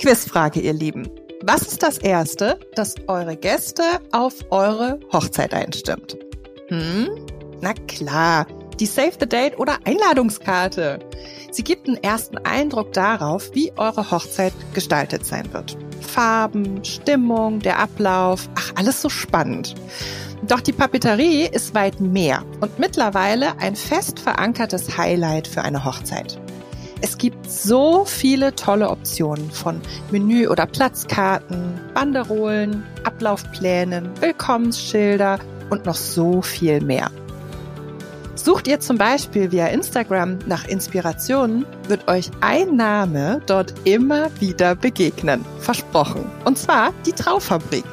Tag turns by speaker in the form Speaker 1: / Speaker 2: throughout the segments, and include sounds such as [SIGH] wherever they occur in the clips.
Speaker 1: Quizfrage, ihr Lieben. Was ist das Erste, das eure Gäste auf eure Hochzeit einstimmt? Hm? Na klar, die Save the Date oder Einladungskarte. Sie gibt einen ersten Eindruck darauf, wie eure Hochzeit gestaltet sein wird. Farben, Stimmung, der Ablauf, ach, alles so spannend. Doch die Papeterie ist weit mehr und mittlerweile ein fest verankertes Highlight für eine Hochzeit. Es gibt so viele tolle Optionen von Menü- oder Platzkarten, Banderolen, Ablaufplänen, Willkommensschilder und noch so viel mehr. Sucht ihr zum Beispiel via Instagram nach Inspirationen, wird euch ein Name dort immer wieder begegnen. Versprochen. Und zwar die Traufabrik.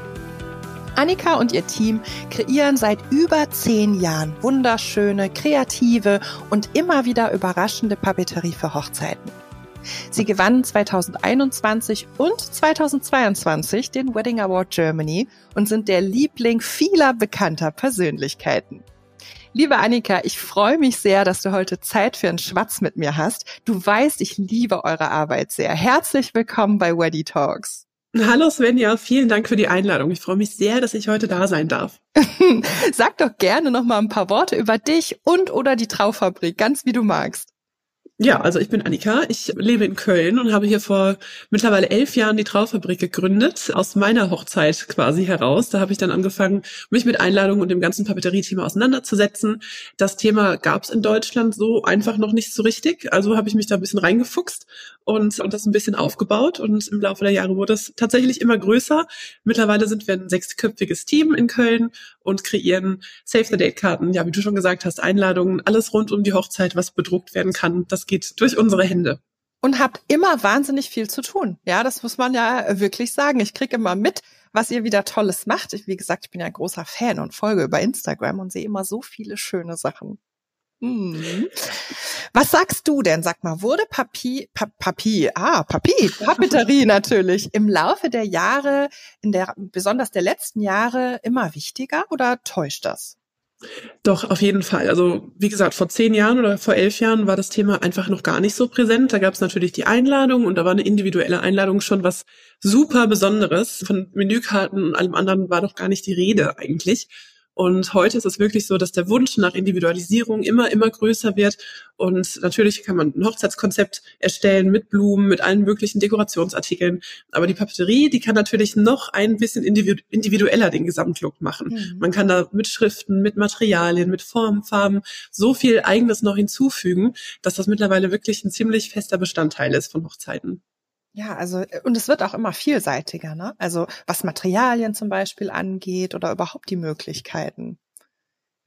Speaker 1: Annika und ihr Team kreieren seit über zehn Jahren wunderschöne, kreative und immer wieder überraschende Papeterie für Hochzeiten. Sie gewannen 2021 und 2022 den Wedding Award Germany und sind der Liebling vieler bekannter Persönlichkeiten. Liebe Annika, ich freue mich sehr, dass du heute Zeit für einen Schwatz mit mir hast. Du weißt, ich liebe eure Arbeit sehr. Herzlich willkommen bei Weddy Talks.
Speaker 2: Hallo Svenja, vielen Dank für die Einladung. Ich freue mich sehr, dass ich heute da sein darf. [LAUGHS]
Speaker 1: Sag doch gerne noch mal ein paar Worte über dich und oder die Traufabrik, ganz wie du magst.
Speaker 2: Ja, also ich bin Annika, ich lebe in Köln und habe hier vor mittlerweile elf Jahren die Traufabrik gegründet, aus meiner Hochzeit quasi heraus. Da habe ich dann angefangen, mich mit Einladungen und dem ganzen Papeterie-Thema auseinanderzusetzen. Das Thema gab es in Deutschland so einfach noch nicht so richtig, also habe ich mich da ein bisschen reingefuchst und, und das ein bisschen aufgebaut und im Laufe der Jahre wurde es tatsächlich immer größer. Mittlerweile sind wir ein sechsköpfiges Team in Köln und kreieren Save-the-Date-Karten, ja, wie du schon gesagt hast, Einladungen, alles rund um die Hochzeit, was bedruckt werden kann. Das geht durch unsere Hände.
Speaker 1: Und habt immer wahnsinnig viel zu tun. Ja, das muss man ja wirklich sagen. Ich kriege immer mit, was ihr wieder Tolles macht. Ich, wie gesagt, ich bin ja ein großer Fan und folge über Instagram und sehe immer so viele schöne Sachen. Hm. Was sagst du denn? Sag mal, wurde Papi, pa, Papi, ah, Papi, Papeterie [LAUGHS] natürlich im Laufe der Jahre, in der, besonders der letzten Jahre immer wichtiger oder täuscht das?
Speaker 2: Doch, auf jeden Fall. Also wie gesagt, vor zehn Jahren oder vor elf Jahren war das Thema einfach noch gar nicht so präsent. Da gab es natürlich die Einladung und da war eine individuelle Einladung schon was super Besonderes. Von Menükarten und allem anderen war doch gar nicht die Rede eigentlich. Und heute ist es wirklich so, dass der Wunsch nach Individualisierung immer, immer größer wird. Und natürlich kann man ein Hochzeitskonzept erstellen mit Blumen, mit allen möglichen Dekorationsartikeln. Aber die Papeterie, die kann natürlich noch ein bisschen individueller den Gesamtlook machen. Mhm. Man kann da mit Schriften, mit Materialien, mit Formen, Farben so viel Eigenes noch hinzufügen, dass das mittlerweile wirklich ein ziemlich fester Bestandteil ist von Hochzeiten.
Speaker 1: Ja, also äh, und es wird auch immer vielseitiger, ne? Also was Materialien zum Beispiel angeht oder überhaupt die Möglichkeiten.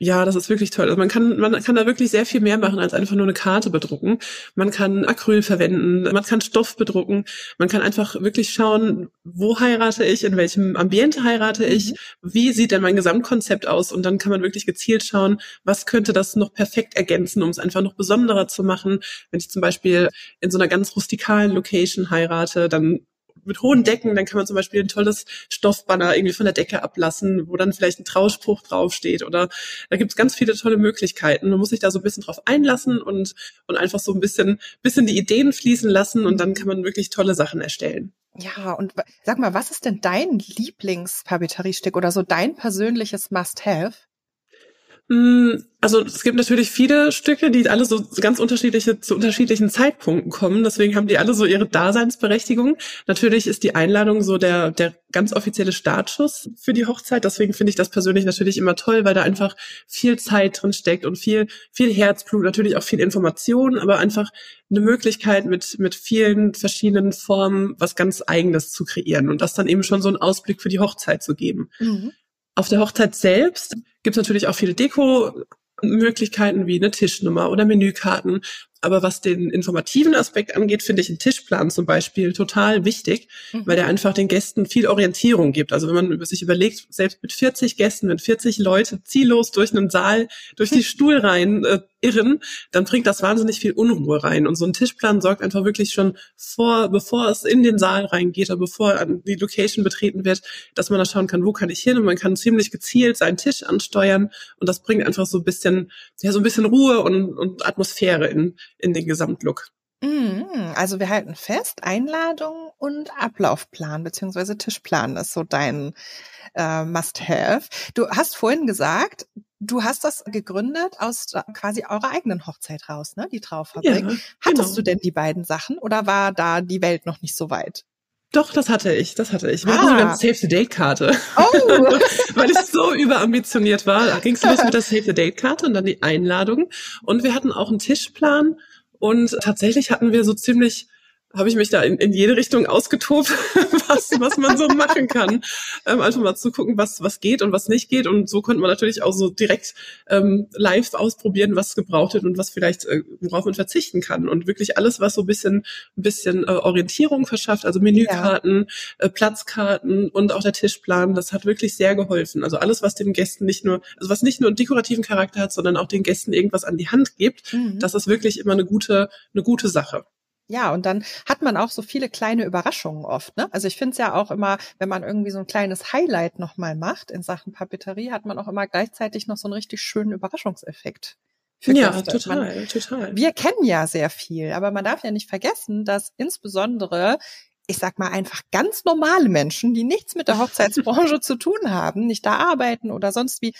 Speaker 2: Ja, das ist wirklich toll. Also man kann, man kann da wirklich sehr viel mehr machen, als einfach nur eine Karte bedrucken. Man kann Acryl verwenden, man kann Stoff bedrucken, man kann einfach wirklich schauen, wo heirate ich, in welchem Ambiente heirate ich, mhm. wie sieht denn mein Gesamtkonzept aus und dann kann man wirklich gezielt schauen, was könnte das noch perfekt ergänzen, um es einfach noch besonderer zu machen. Wenn ich zum Beispiel in so einer ganz rustikalen Location heirate, dann mit hohen Decken, dann kann man zum Beispiel ein tolles Stoffbanner irgendwie von der Decke ablassen, wo dann vielleicht ein Trauspruch draufsteht oder da gibt es ganz viele tolle Möglichkeiten. Man muss sich da so ein bisschen drauf einlassen und, und einfach so ein bisschen, bisschen die Ideen fließen lassen und dann kann man wirklich tolle Sachen erstellen.
Speaker 1: Ja, und sag mal, was ist denn dein Lieblingspapeteriestück oder so dein persönliches Must-Have?
Speaker 2: Hm, also es gibt natürlich viele Stücke, die alle so ganz unterschiedliche zu unterschiedlichen Zeitpunkten kommen. Deswegen haben die alle so ihre Daseinsberechtigung. Natürlich ist die Einladung so der der ganz offizielle Startschuss für die Hochzeit. Deswegen finde ich das persönlich natürlich immer toll, weil da einfach viel Zeit drin steckt und viel viel Herzblut, natürlich auch viel Information, aber einfach eine Möglichkeit mit mit vielen verschiedenen Formen was ganz Eigenes zu kreieren und das dann eben schon so einen Ausblick für die Hochzeit zu geben. Mhm. Auf der Hochzeit selbst gibt es natürlich auch viele Deko-Möglichkeiten wie eine Tischnummer oder Menükarten. Aber was den informativen Aspekt angeht, finde ich einen Tischplan zum Beispiel total wichtig, mhm. weil der einfach den Gästen viel Orientierung gibt. Also wenn man sich überlegt, selbst mit 40 Gästen, wenn 40 Leute ziellos durch einen Saal, durch die [LAUGHS] Stuhlreihen äh, irren, dann bringt das wahnsinnig viel Unruhe rein. Und so ein Tischplan sorgt einfach wirklich schon vor, bevor es in den Saal reingeht oder bevor die Location betreten wird, dass man da schauen kann, wo kann ich hin und man kann ziemlich gezielt seinen Tisch ansteuern und das bringt einfach so ein bisschen, ja, so ein bisschen Ruhe und, und Atmosphäre in, in den Gesamtlook.
Speaker 1: Mhm, also wir halten fest, Einladung und Ablaufplan beziehungsweise Tischplan ist so dein äh, Must-Have. Du hast vorhin gesagt, du hast das gegründet aus quasi eurer eigenen Hochzeit raus, ne? Die Traufabrik. Ja, Hattest genau. du denn die beiden Sachen oder war da die Welt noch nicht so weit?
Speaker 2: Doch, das hatte ich, das hatte ich. Wir ah. hatten sogar eine Save-the-Date-Karte. Oh. [LAUGHS] Weil ich so überambitioniert war. Da ging es los mit der Save-the-Date-Karte und dann die Einladung. Und wir hatten auch einen Tischplan und tatsächlich hatten wir so ziemlich habe ich mich da in, in jede Richtung ausgetobt, [LAUGHS] was, was man so machen kann. Ähm, einfach mal zu gucken, was, was geht und was nicht geht. Und so konnte man natürlich auch so direkt ähm, live ausprobieren, was gebraucht wird und was vielleicht, äh, worauf man verzichten kann. Und wirklich alles, was so ein bisschen, ein bisschen äh, Orientierung verschafft, also Menükarten, ja. äh, Platzkarten und auch der Tischplan, das hat wirklich sehr geholfen. Also alles, was den Gästen nicht nur, also was nicht nur einen dekorativen Charakter hat, sondern auch den Gästen irgendwas an die Hand gibt, mhm. das ist wirklich immer eine gute, eine gute Sache.
Speaker 1: Ja, und dann hat man auch so viele kleine Überraschungen oft. Ne? Also ich finde es ja auch immer, wenn man irgendwie so ein kleines Highlight nochmal macht in Sachen Papeterie, hat man auch immer gleichzeitig noch so einen richtig schönen Überraschungseffekt.
Speaker 2: ja, Gäste. total, man, total.
Speaker 1: Wir kennen ja sehr viel, aber man darf ja nicht vergessen, dass insbesondere ich sag mal einfach ganz normale Menschen, die nichts mit der [LAUGHS] Hochzeitsbranche zu tun haben, nicht da arbeiten oder sonst wie,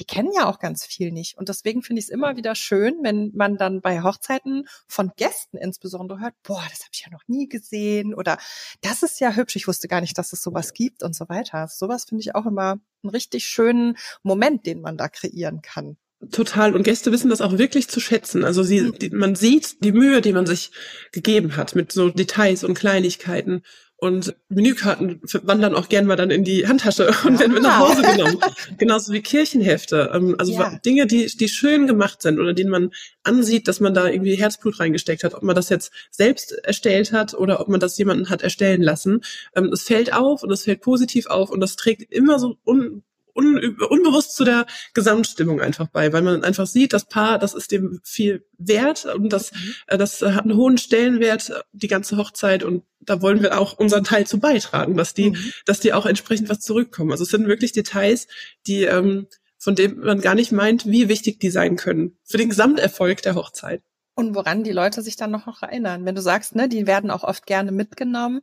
Speaker 1: die kennen ja auch ganz viel nicht. Und deswegen finde ich es immer wieder schön, wenn man dann bei Hochzeiten von Gästen insbesondere hört, boah, das habe ich ja noch nie gesehen oder das ist ja hübsch, ich wusste gar nicht, dass es sowas gibt und so weiter. Sowas finde ich auch immer einen richtig schönen Moment, den man da kreieren kann.
Speaker 2: Total. Und Gäste wissen das auch wirklich zu schätzen. Also sie, mhm. die, man sieht die Mühe, die man sich gegeben hat mit so Details und Kleinigkeiten. Und Menükarten wandern auch gern mal dann in die Handtasche [LAUGHS] und werden mit nach Hause genommen. [LAUGHS] Genauso wie Kirchenhefte. Ähm, also ja. Dinge, die, die schön gemacht sind oder denen man ansieht, dass man da irgendwie Herzblut reingesteckt hat. Ob man das jetzt selbst erstellt hat oder ob man das jemanden hat erstellen lassen. Ähm, es fällt auf und es fällt positiv auf und das trägt immer so un un, unbewusst zu der Gesamtstimmung einfach bei, weil man einfach sieht, das Paar, das ist dem viel wert und das, mhm. Äh, das hat einen hohen Stellenwert, die ganze Hochzeit und da wollen wir auch unseren Teil zu beitragen, dass die, mhm. dass die auch entsprechend was zurückkommen. Also es sind wirklich Details, die, ähm, von dem man gar nicht meint, wie wichtig die sein können für den Gesamterfolg der Hochzeit.
Speaker 1: Und woran die Leute sich dann noch erinnern. Wenn du sagst, ne, die werden auch oft gerne mitgenommen,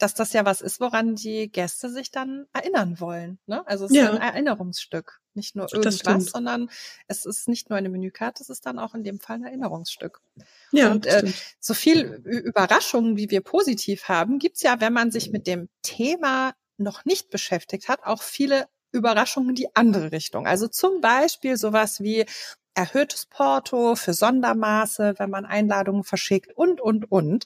Speaker 1: dass das ja was ist, woran die Gäste sich dann erinnern wollen. Ne? Also es ist ja. ein Erinnerungsstück. Nicht nur irgendwas, sondern es ist nicht nur eine Menükarte, es ist dann auch in dem Fall ein Erinnerungsstück. Ja, und äh, so viel Überraschungen, wie wir positiv haben, gibt's ja, wenn man sich mit dem Thema noch nicht beschäftigt hat, auch viele Überraschungen in die andere Richtung. Also zum Beispiel sowas wie erhöhtes Porto für Sondermaße, wenn man Einladungen verschickt und, und, und.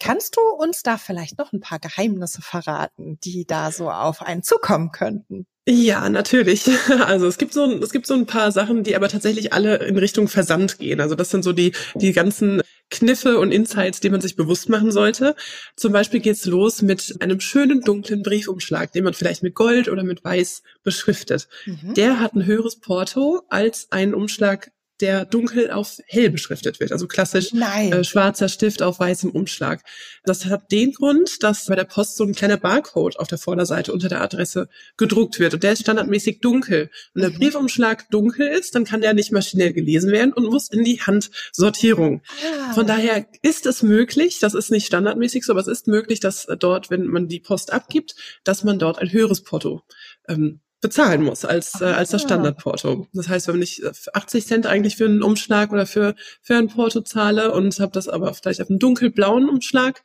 Speaker 1: Kannst du uns da vielleicht noch ein paar Geheimnisse verraten, die da so auf einen zukommen könnten?
Speaker 2: Ja, natürlich. [LAUGHS] Also es gibt so es gibt so ein paar Sachen, die aber tatsächlich alle in Richtung Versand gehen. Also das sind so die die ganzen Kniffe und Insights, die man sich bewusst machen sollte. Zum Beispiel geht's los mit einem schönen dunklen Briefumschlag, den man vielleicht mit Gold oder mit Weiß beschriftet. Mhm. Der hat ein höheres Porto als ein Umschlag der dunkel auf hell beschriftet wird. Also klassisch äh, schwarzer Stift auf weißem Umschlag. Das hat den Grund, dass bei der Post so ein kleiner Barcode auf der Vorderseite unter der Adresse gedruckt wird. Und der ist standardmäßig dunkel. Und der mhm. Briefumschlag dunkel ist, dann kann der nicht maschinell gelesen werden und muss in die Handsortierung. Ah. Von daher ist es möglich, das ist nicht standardmäßig so, aber es ist möglich, dass dort, wenn man die Post abgibt, dass man dort ein höheres Porto ähm, bezahlen muss als, äh, als das ah. Standardporto. Das heißt, wenn ich 80 Cent eigentlich für einen Umschlag oder für, für ein Porto zahle und habe das aber vielleicht auf einem dunkelblauen Umschlag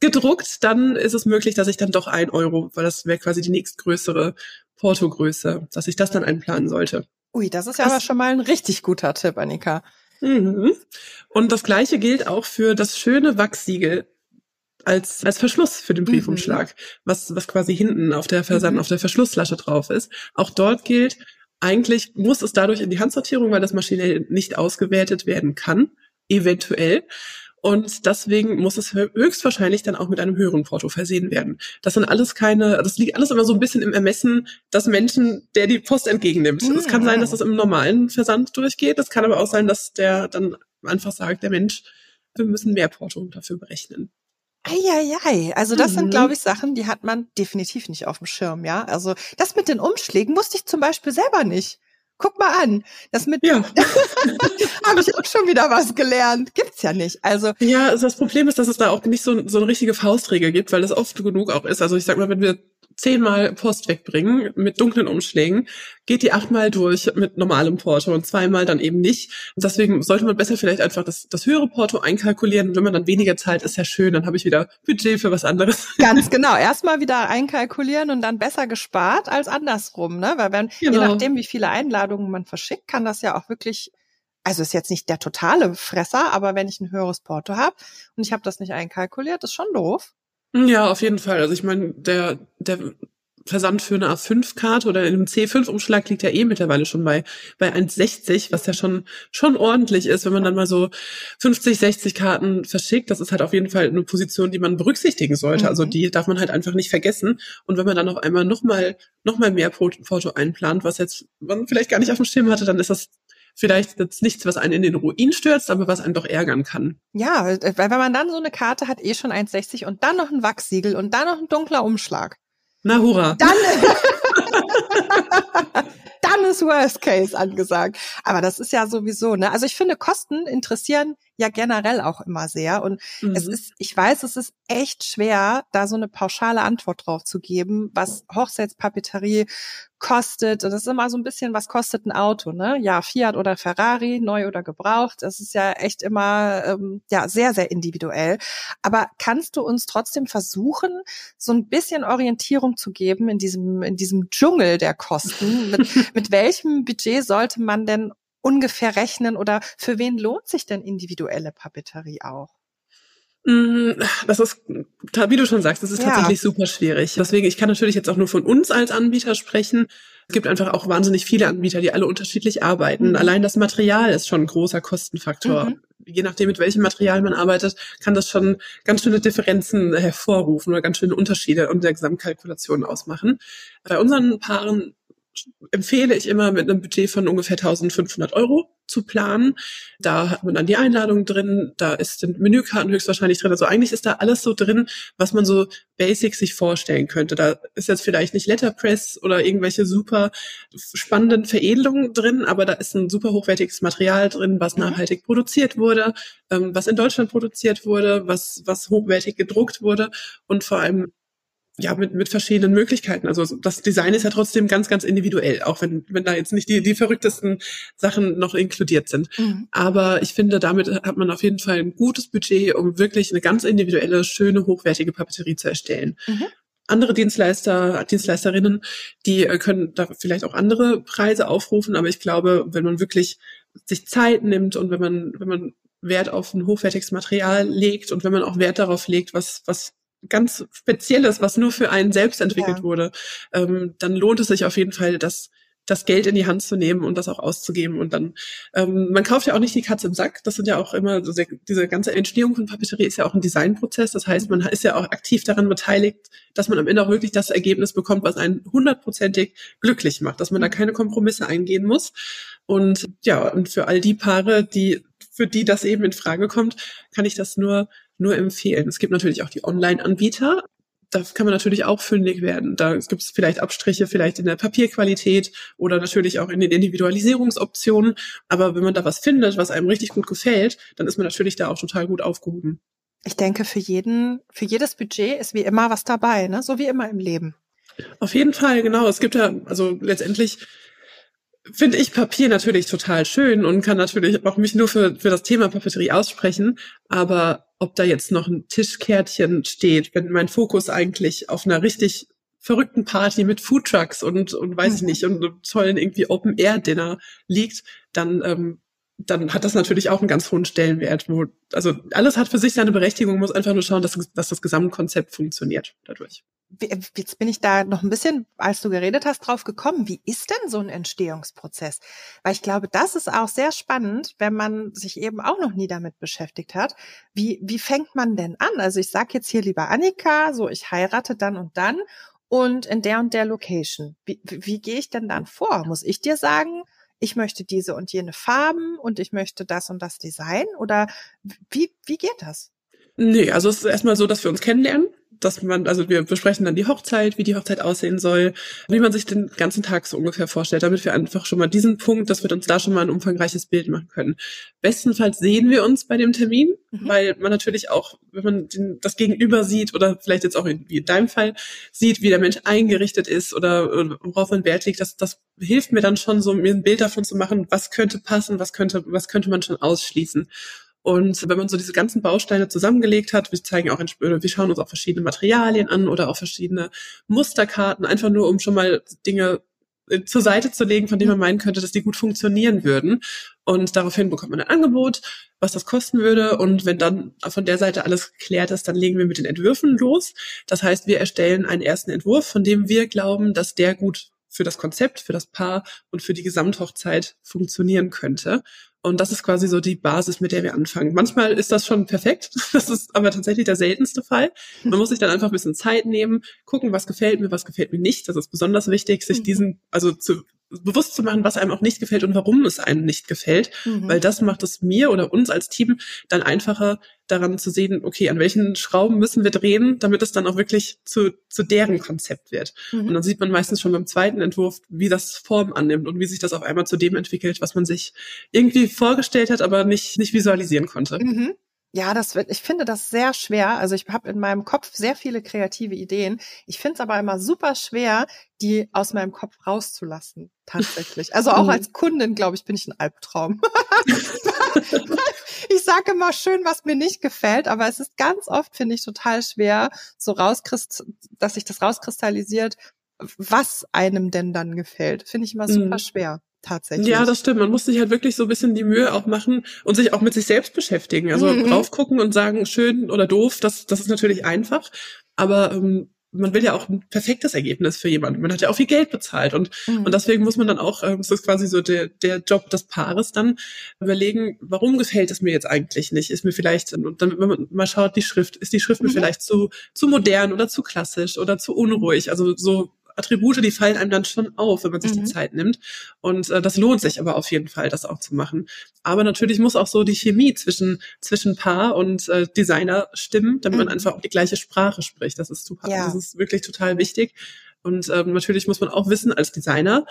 Speaker 2: gedruckt, dann ist es möglich, dass ich dann doch ein Euro, weil das wäre quasi die nächstgrößere Portogröße, dass ich das dann einplanen sollte.
Speaker 1: Ui, das ist ja das, aber schon mal ein richtig guter Tipp, Annika.
Speaker 2: Mhm. Und das gleiche gilt auch für das schöne Wachssiegel als, als Verschluss für den. Briefumschlag, mhm. was, was quasi hinten auf der Versand, mhm. auf der Verschlusslasche drauf ist. Auch dort gilt, eigentlich muss es dadurch in die Handsortierung, weil das maschinell nicht ausgewertet werden kann, eventuell. Und deswegen muss es höchstwahrscheinlich dann auch mit einem höheren Porto versehen werden. Das sind alles keine, das liegt alles immer so ein bisschen im Ermessen des Menschen, der die Post entgegennimmt. Es mhm. kann sein, dass das im normalen Versand durchgeht. Es kann aber auch sein, dass der dann einfach sagt, der Mensch, wir müssen mehr Porto dafür berechnen.
Speaker 1: Eieiei, also das mhm. sind, glaube ich, Sachen, die hat man definitiv nicht auf dem Schirm, ja. Also das mit den Umschlägen wusste ich zum Beispiel selber nicht. Guck mal an. Das mit
Speaker 2: Ja. [LAUGHS]
Speaker 1: habe ich auch schon wieder was gelernt. Gibt's ja nicht. Also
Speaker 2: Ja, also das Problem ist, dass es da auch nicht so, so eine richtige Faustregel gibt, weil es oft genug auch ist. Also ich sag mal, wenn wir zehnmal Post wegbringen mit dunklen Umschlägen, geht die achtmal durch mit normalem Porto und zweimal dann eben nicht. Und deswegen sollte man besser vielleicht einfach das, das höhere Porto einkalkulieren. Und wenn man dann weniger zahlt, ist ja schön, dann habe ich wieder Budget für was anderes. [LAUGHS]
Speaker 1: Ganz genau. Erstmal wieder einkalkulieren und dann besser gespart als andersrum, ne? Weil wenn, je
Speaker 2: Genau.
Speaker 1: nachdem, wie viele Einladungen man verschickt, kann das ja auch wirklich, also ist jetzt nicht der totale Fresser, aber wenn ich ein höheres Porto habe und ich habe das nicht einkalkuliert, ist schon doof.
Speaker 2: Ja, auf jeden Fall. Also ich meine, der, der Versand für eine A5-Karte oder in einem C5-Umschlag liegt ja eh mittlerweile schon bei, bei 1,60, was ja schon, schon ordentlich ist, wenn man dann mal so 50, 60 Karten verschickt. Das ist halt auf jeden Fall eine Position, die man berücksichtigen sollte.
Speaker 1: Mhm.
Speaker 2: Also die darf man halt einfach nicht vergessen. Und wenn man dann auf einmal nochmal, noch mal mehr Porto einplant, was jetzt man vielleicht gar nicht auf dem Schirm hatte, dann ist das vielleicht jetzt nichts, was einen in den Ruin stürzt, aber was einen doch ärgern kann.
Speaker 1: Ja, weil wenn man dann so eine Karte hat, eh schon 1,60 und dann noch ein Wachsiegel und dann noch ein dunkler Umschlag.
Speaker 2: Na hurra.
Speaker 1: Dann, [LAUGHS] dann ist Worst Case angesagt. Aber das ist ja sowieso, ne? Also ich finde, Kosten interessieren ja generell auch immer sehr. Und es
Speaker 2: Mhm.
Speaker 1: ist, ich weiß, es ist echt schwer, da so eine pauschale Antwort drauf zu geben, was Hochzeitspapeterie kostet. Und das ist immer so ein bisschen, was kostet ein Auto, ne? Ja, Fiat oder Ferrari, neu oder gebraucht. Das ist ja echt immer, ähm, ja, sehr, sehr individuell. Aber kannst du uns trotzdem versuchen, so ein bisschen Orientierung zu geben in diesem, in diesem Dschungel der Kosten? Mit, [LAUGHS] mit welchem Budget sollte man denn ungefähr rechnen oder für wen lohnt sich denn individuelle Papeterie auch?
Speaker 2: Mm, Das ist, wie du schon sagst, das ist
Speaker 1: Ja.
Speaker 2: tatsächlich super schwierig. Deswegen, ich kann natürlich jetzt auch nur von uns als Anbieter sprechen. Es gibt einfach auch wahnsinnig viele Anbieter, die alle unterschiedlich arbeiten.
Speaker 1: Mhm.
Speaker 2: Allein das Material ist schon ein großer Kostenfaktor.
Speaker 1: Mhm.
Speaker 2: Je nachdem, mit welchem Material man arbeitet, kann das schon ganz schöne Differenzen hervorrufen oder ganz schöne Unterschiede in der Gesamtkalkulation ausmachen. Bei unseren Paaren empfehle ich immer mit einem Budget von ungefähr 1500 Euro zu planen. Da hat man dann die Einladung drin, da ist sind Menükarten höchstwahrscheinlich drin. Also eigentlich ist da alles so drin, was man so basic sich vorstellen könnte. Da ist jetzt vielleicht nicht Letterpress oder irgendwelche super spannenden Veredelungen drin, aber da ist ein super hochwertiges Material drin, was
Speaker 1: Mhm.
Speaker 2: nachhaltig produziert wurde, ähm, was in Deutschland produziert wurde, was, was hochwertig gedruckt wurde und vor allem ja, mit, mit verschiedenen Möglichkeiten. Also das Design ist ja trotzdem ganz, ganz individuell, auch wenn, wenn da jetzt nicht die, die verrücktesten Sachen noch inkludiert sind.
Speaker 1: Mhm.
Speaker 2: Aber ich finde, damit hat man auf jeden Fall ein gutes Budget, um wirklich eine ganz individuelle, schöne, hochwertige Papeterie zu erstellen.
Speaker 1: Mhm.
Speaker 2: Andere Dienstleister, Dienstleisterinnen, die äh, können da vielleicht auch andere Preise aufrufen, aber ich glaube, wenn man wirklich sich Zeit nimmt und wenn man, wenn man Wert auf ein hochwertiges Material legt und wenn man auch Wert darauf legt, was, was ganz Spezielles, was nur für einen selbst entwickelt
Speaker 1: Ja.
Speaker 2: wurde, ähm, dann lohnt es sich auf jeden Fall, das, das Geld in die Hand zu nehmen und das auch auszugeben. Und dann, ähm, man kauft ja auch nicht die Katze im Sack. Das sind ja auch immer, so der, diese ganze Entstehung von Papeterie ist ja auch ein Designprozess. Das heißt, man ist ja auch aktiv daran beteiligt, dass man am Ende auch wirklich das Ergebnis bekommt, was einen hundertprozentig glücklich macht, dass man da keine Kompromisse eingehen muss. Und ja, und für all die Paare, die, für die das eben in Frage kommt, kann ich das nur, nur empfehlen. Es gibt natürlich auch die Online-Anbieter. Da kann man natürlich auch fündig werden. Da gibt es vielleicht Abstriche, vielleicht in der Papierqualität oder natürlich auch in den Individualisierungsoptionen. Aber wenn man da was findet, was einem richtig gut gefällt, dann ist man natürlich da auch total gut aufgehoben.
Speaker 1: Ich denke, für jeden, für jedes Budget ist wie immer was dabei, ne? So wie immer im Leben.
Speaker 2: Auf jeden Fall, genau. Es gibt ja, also letztendlich finde ich Papier natürlich total schön und kann natürlich auch mich nur für, für das Thema Papeterie aussprechen. Aber ob da jetzt noch ein Tischkärtchen steht, wenn mein Fokus eigentlich auf einer richtig verrückten Party mit Foodtrucks und, und weiß ich
Speaker 1: Mhm.
Speaker 2: nicht, und einem tollen irgendwie Open-Air-Dinner liegt, dann, ähm, dann hat das natürlich auch einen ganz hohen Stellenwert. Wo, also alles hat für sich seine Berechtigung, muss einfach nur schauen, dass, dass das Gesamtkonzept funktioniert dadurch.
Speaker 1: Jetzt bin ich da noch ein bisschen, als du geredet hast, drauf gekommen. Wie ist denn so ein Entstehungsprozess? Weil ich glaube, das ist auch sehr spannend, wenn man sich eben auch noch nie damit beschäftigt hat. Wie, wie fängt man denn an? Also ich sage jetzt hier lieber Annika, so ich heirate dann und dann und in der und der Location. Wie, wie, wie gehe ich denn dann vor? Muss ich dir sagen, ich möchte diese und jene Farben und ich möchte das und das Design? Oder wie, wie geht das?
Speaker 2: Nee, also es ist erstmal so, dass wir uns kennenlernen. Dass man, also wir besprechen dann die Hochzeit, wie die Hochzeit aussehen soll, wie man sich den ganzen Tag so ungefähr vorstellt, damit wir einfach schon mal diesen Punkt, dass wir uns da schon mal ein umfangreiches Bild machen können. Bestenfalls sehen wir uns bei dem Termin, mhm. weil man natürlich auch, wenn man den, das Gegenüber sieht oder vielleicht jetzt auch in, wie in deinem Fall sieht, wie der Mensch eingerichtet ist oder, oder worauf man Wert legt, das, das hilft mir dann schon so, mir ein Bild davon zu machen, was könnte passen, was könnte, was könnte man schon ausschließen. Und wenn man so diese ganzen Bausteine zusammengelegt hat, wir zeigen auch, wir schauen uns auch verschiedene Materialien an oder auch verschiedene Musterkarten, einfach nur um schon mal Dinge äh, zur Seite zu legen, von denen man meinen könnte, dass die gut funktionieren würden. Und daraufhin bekommt man ein Angebot, was das kosten würde. Und wenn dann von der Seite alles geklärt ist, dann legen wir mit den Entwürfen los. Das heißt, wir erstellen einen ersten Entwurf, von dem wir glauben, dass der gut für das Konzept, für das Paar und für die Gesamthochzeit funktionieren könnte. Und das ist quasi so die Basis, mit der wir anfangen. Manchmal ist das schon perfekt. [LAUGHS] Das ist aber tatsächlich der seltenste Fall. Man muss sich dann einfach ein bisschen Zeit nehmen, gucken, was gefällt mir, was gefällt mir nicht. Das ist besonders wichtig, sich mhm. diesen, also zu bewusst zu machen, was einem auch nicht gefällt und warum es einem nicht gefällt, mhm. weil das macht es mir oder uns als Team dann einfacher daran zu sehen, okay, an welchen Schrauben müssen wir drehen, damit es dann auch wirklich zu, zu deren Konzept wird. Mhm. Und dann sieht man meistens schon beim zweiten Entwurf, wie das Form annimmt und wie sich das auf einmal zu dem entwickelt, was man sich irgendwie vorgestellt hat, aber nicht, nicht visualisieren konnte.
Speaker 1: Mhm. Ja, das wird, ich finde das sehr schwer. Also ich habe in meinem Kopf sehr viele kreative Ideen. Ich finde es aber immer super schwer, die aus meinem Kopf rauszulassen, tatsächlich. Also auch als Kundin, glaube ich, bin ich ein Albtraum. [LAUGHS] ich sage immer schön, was mir nicht gefällt, aber es ist ganz oft, finde ich, total schwer, so rauskriegt, dass sich das rauskristallisiert, was einem denn dann gefällt. Finde ich immer super mhm. schwer tatsächlich.
Speaker 2: Ja, das stimmt. Man muss sich halt wirklich so ein bisschen die Mühe auch machen und sich auch mit sich selbst beschäftigen. Also mhm. drauf gucken und sagen, schön oder doof, das, das ist natürlich einfach. Aber ähm, man will ja auch ein perfektes Ergebnis für jemanden. Man hat ja auch viel Geld bezahlt und, mhm. und deswegen muss man dann auch, ähm, das ist quasi so der, der Job des Paares dann, überlegen, warum gefällt es mir jetzt eigentlich nicht? Ist mir vielleicht, und dann, wenn man mal schaut, die Schrift, ist die Schrift mhm. mir vielleicht zu, zu modern oder zu klassisch oder zu unruhig? Also so Attribute, die fallen einem dann schon auf, wenn man sich mhm. die Zeit nimmt. Und äh, das lohnt sich aber auf jeden Fall, das auch zu machen. Aber natürlich muss auch so die Chemie zwischen, zwischen Paar und äh, Designer stimmen, damit mhm. man einfach auch die gleiche Sprache spricht. Das ist super, ja. das ist wirklich total wichtig. Und ähm, natürlich muss man auch wissen als Designer,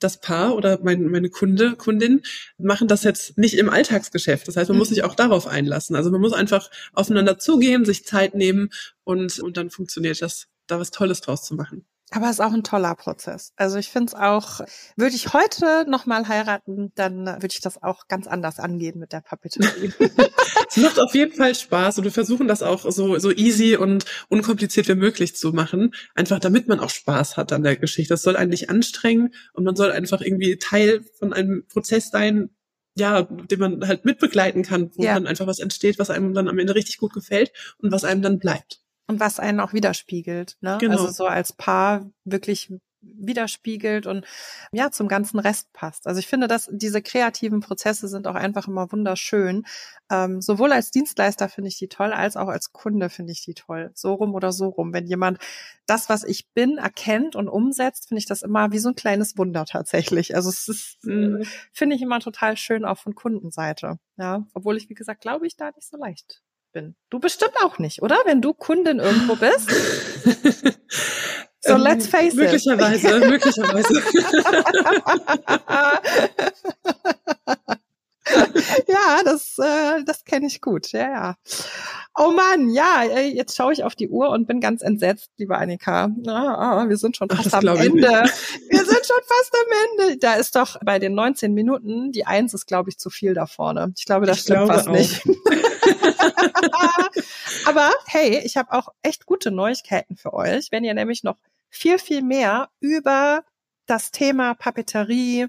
Speaker 2: das Paar oder mein, meine Kunde, Kundin machen das jetzt nicht im Alltagsgeschäft. Das heißt, man mhm. muss sich auch darauf einlassen. Also man muss einfach aufeinander zugehen, sich Zeit nehmen und, und dann funktioniert das, da was Tolles draus zu machen.
Speaker 1: Aber es ist auch ein toller Prozess. Also ich finde es auch, würde ich heute nochmal heiraten, dann würde ich das auch ganz anders angehen mit der Papeterie. [LAUGHS]
Speaker 2: es macht auf jeden Fall Spaß und wir versuchen das auch so, so easy und unkompliziert wie möglich zu machen. Einfach damit man auch Spaß hat an der Geschichte. Das soll einen nicht anstrengen und man soll einfach irgendwie Teil von einem Prozess sein, ja, den man halt mitbegleiten kann, wo ja. dann einfach was entsteht, was einem dann am Ende richtig gut gefällt und was einem dann bleibt
Speaker 1: und was einen auch widerspiegelt. Ne? Genau. Also so als Paar wirklich widerspiegelt und ja zum ganzen Rest passt. Also ich finde, dass diese kreativen Prozesse sind auch einfach immer wunderschön. Ähm, sowohl als Dienstleister finde ich die toll, als auch als Kunde finde ich die toll. So rum oder so rum. Wenn jemand das, was ich bin, erkennt und umsetzt, finde ich das immer wie so ein kleines Wunder tatsächlich. Also es ist, äh, mhm. finde ich immer total schön auch von Kundenseite. Ja, obwohl ich wie gesagt glaube ich da nicht so leicht bin. Du bestimmt auch nicht, oder? Wenn du Kundin irgendwo bist. [LAUGHS] so, ähm, let's face
Speaker 2: möglicherweise,
Speaker 1: it.
Speaker 2: Möglicherweise,
Speaker 1: möglicherweise. [LAUGHS] [LAUGHS] [LAUGHS] ja, das, äh, das kenne ich gut. Ja, ja. Oh Mann, ja, jetzt schaue ich auf die Uhr und bin ganz entsetzt, liebe Annika. Ah, wir sind schon fast Ach, am Ende. [LAUGHS] Wir sind schon fast am Ende. Da ist doch bei den 19 Minuten, die Eins ist, glaube ich, zu viel da vorne. Ich glaube, das ich stimmt glaube fast auch. nicht. [LAUGHS] Aber hey, ich habe auch echt gute Neuigkeiten für euch. Wenn ihr nämlich noch viel, viel mehr über das Thema Papeterie,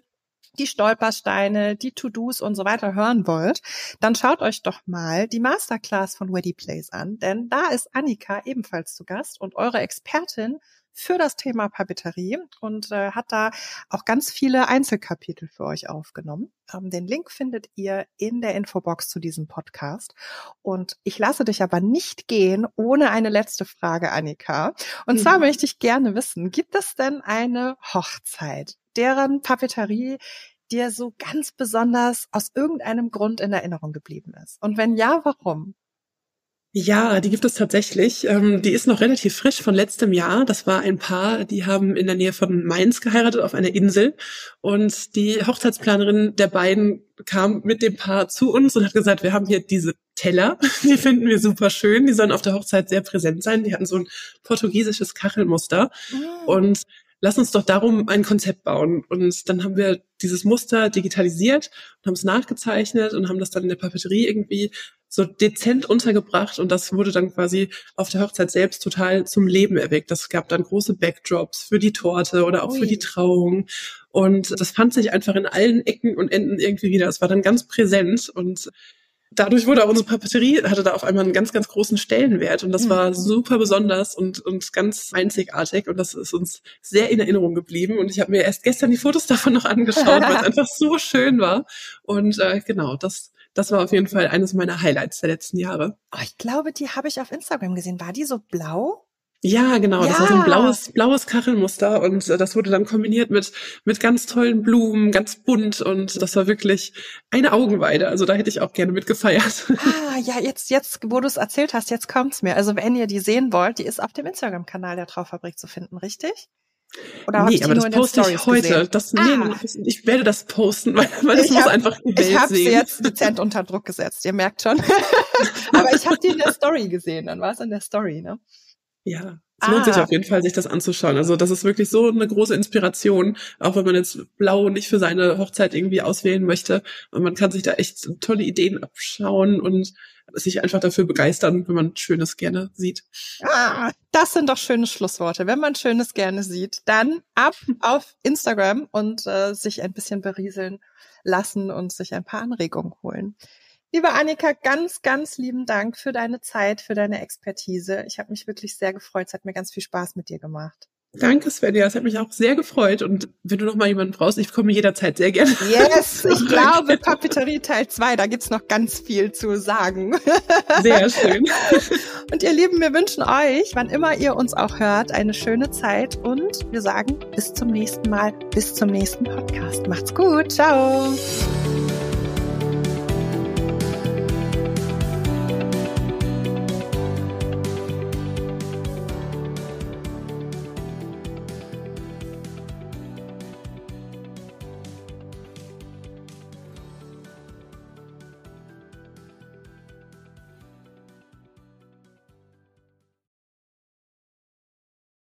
Speaker 1: die Stolpersteine, die To-Dos und so weiter hören wollt, dann schaut euch doch mal die Masterclass von Weddy Place an, denn da ist Annika ebenfalls zu Gast und eure Expertin für das Thema Papeterie und äh, hat da auch ganz viele Einzelkapitel für euch aufgenommen. Ähm, den Link findet ihr in der Infobox zu diesem Podcast. Und ich lasse dich aber nicht gehen ohne eine letzte Frage, Annika. Und mhm. zwar möchte ich gerne wissen, gibt es denn eine Hochzeit, deren Papeterie dir so ganz besonders aus irgendeinem Grund in Erinnerung geblieben ist? Und wenn ja, warum?
Speaker 2: Ja, die gibt es tatsächlich. Ähm, die ist noch relativ frisch von letztem Jahr. Das war ein Paar, die haben in der Nähe von Mainz geheiratet auf einer Insel. Und die Hochzeitsplanerin der beiden kam mit dem Paar zu uns und hat gesagt, wir haben hier diese Teller, [LAUGHS] die finden wir super schön. Die sollen auf der Hochzeit sehr präsent sein. Die hatten so ein portugiesisches Kachelmuster. Mhm. Und lass uns doch darum ein Konzept bauen. Und dann haben wir dieses Muster digitalisiert und haben es nachgezeichnet und haben das dann in der Papeterie irgendwie so dezent untergebracht und das wurde dann quasi auf der Hochzeit selbst total zum Leben erweckt. Das gab dann große Backdrops für die Torte oder auch Ui. für die Trauung und das fand sich einfach in allen Ecken und Enden irgendwie wieder. Es war dann ganz präsent und dadurch wurde auch unsere Papeterie, hatte da auf einmal einen ganz, ganz großen Stellenwert und das mhm. war super besonders und, und ganz einzigartig und das ist uns sehr in Erinnerung geblieben und ich habe mir erst gestern die Fotos davon noch angeschaut, weil es [LAUGHS] einfach so schön war und äh, genau, das das war auf jeden Fall eines meiner Highlights der letzten Jahre.
Speaker 1: Oh, ich glaube, die habe ich auf Instagram gesehen. War die so blau?
Speaker 2: Ja, genau. Ja. Das war so ein blaues, blaues Kachelmuster und äh, das wurde dann kombiniert mit, mit ganz tollen Blumen, ganz bunt und das war wirklich eine Augenweide. Also da hätte ich auch gerne mitgefeiert.
Speaker 1: Ah, ja, jetzt, jetzt, wo du es erzählt hast, jetzt kommt's mir. Also wenn ihr die sehen wollt, die ist auf dem Instagram-Kanal der Traufabrik zu finden, richtig?
Speaker 2: Oder nee, aber das poste ich heute. Das, ah. nee, ich werde das posten, [LAUGHS] weil, weil das ich muss hab, einfach die Welt
Speaker 1: Ich habe sie jetzt dezent unter Druck gesetzt, ihr merkt schon. [LAUGHS] aber ich habe die in der Story gesehen, dann war es in der Story, ne?
Speaker 2: Ja, es ah. lohnt sich ah. auf jeden Fall, sich das anzuschauen. Also das ist wirklich so eine große Inspiration, auch wenn man jetzt Blau nicht für seine Hochzeit irgendwie auswählen möchte. Und man kann sich da echt tolle Ideen abschauen und sich einfach dafür begeistern, wenn man Schönes gerne sieht.
Speaker 1: Ah, das sind doch schöne Schlussworte. Wenn man Schönes gerne sieht, dann ab [LAUGHS] auf Instagram und äh, sich ein bisschen berieseln lassen und sich ein paar Anregungen holen. Liebe Annika, ganz, ganz lieben Dank für deine Zeit, für deine Expertise. Ich habe mich wirklich sehr gefreut. Es hat mir ganz viel Spaß mit dir gemacht.
Speaker 2: Danke, Svenja. Es hat mich auch sehr gefreut. Und wenn du noch mal jemanden brauchst, ich komme jederzeit sehr gerne. [LAUGHS]
Speaker 1: Yes, ich glaube, Papeterie Teil 2, da gibt's noch ganz viel zu sagen. [LAUGHS]
Speaker 2: Sehr schön. [LAUGHS]
Speaker 1: Und ihr Lieben, wir wünschen euch, wann immer ihr uns auch hört, eine schöne Zeit. Und wir sagen bis zum nächsten Mal, bis zum nächsten Podcast. Macht's gut. Ciao.